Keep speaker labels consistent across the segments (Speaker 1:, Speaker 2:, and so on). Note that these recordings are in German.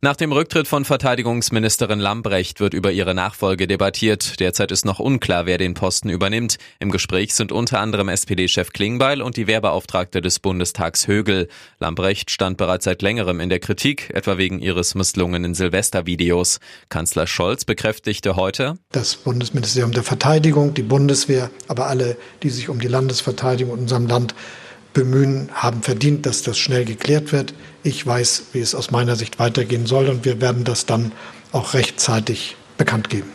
Speaker 1: Nach dem Rücktritt von Verteidigungsministerin Lambrecht wird über ihre Nachfolge debattiert. Derzeit ist noch unklar, wer den Posten übernimmt. Im Gespräch sind unter anderem SPD-Chef Klingbeil und die Wehrbeauftragte des Bundestags Högel. Lambrecht stand bereits seit längerem in der Kritik, etwa wegen ihres misslungenen Silvestervideos. Kanzler Scholz bekräftigte heute,
Speaker 2: das Bundesministerium der Verteidigung, die Bundeswehr, aber alle, die sich um die Landesverteidigung in unserem Land bemühen, haben verdient, dass das schnell geklärt wird. Ich weiß, wie es aus meiner Sicht weitergehen soll und wir werden das dann auch rechtzeitig bekannt geben.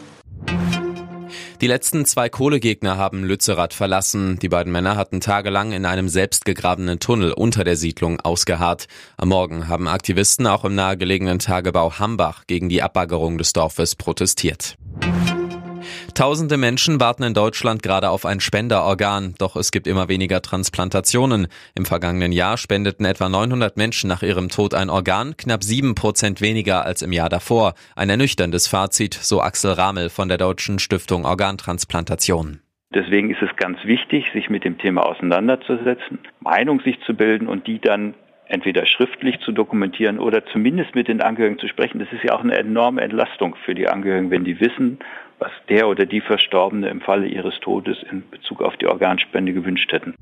Speaker 1: Die letzten zwei Kohlegegner haben Lützerath verlassen. Die beiden Männer hatten tagelang in einem selbstgegrabenen Tunnel unter der Siedlung ausgeharrt. Am Morgen haben Aktivisten auch im nahegelegenen Tagebau Hambach gegen die Abbaggerung des Dorfes protestiert. Tausende Menschen warten in Deutschland gerade auf ein Spenderorgan, doch es gibt immer weniger Transplantationen. Im vergangenen Jahr spendeten etwa 900 Menschen nach ihrem Tod ein Organ, knapp sieben Prozent weniger als im Jahr davor. Ein ernüchterndes Fazit, so Axel Ramel von der Deutschen Stiftung Organtransplantation.
Speaker 3: Deswegen ist es ganz wichtig, sich mit dem Thema auseinanderzusetzen, Meinung sich zu bilden und die dann entweder schriftlich zu dokumentieren oder zumindest mit den Angehörigen zu sprechen. Das ist ja auch eine enorme Entlastung für die Angehörigen, wenn die wissen, was der oder die Verstorbene im Falle ihres Todes in Bezug auf die Organspende gewünscht hätten.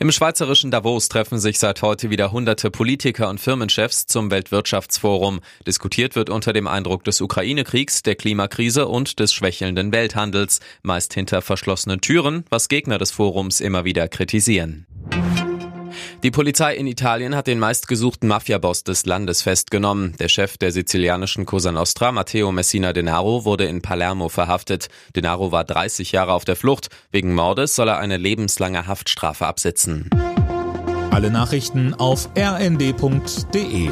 Speaker 1: Im schweizerischen Davos treffen sich seit heute wieder hunderte Politiker und Firmenchefs zum Weltwirtschaftsforum. Diskutiert wird unter dem Eindruck des Ukraine-Kriegs, der Klimakrise und des schwächelnden Welthandels, meist hinter verschlossenen Türen, was Gegner des Forums immer wieder kritisieren. Die Polizei in Italien hat den meistgesuchten Mafiaboss des Landes festgenommen. Der Chef der sizilianischen Cosa Nostra, Matteo Messina Denaro, wurde in Palermo verhaftet. Denaro war 30 Jahre auf der Flucht. Wegen Mordes soll er eine lebenslange Haftstrafe absitzen.
Speaker 4: Alle Nachrichten auf rnd.de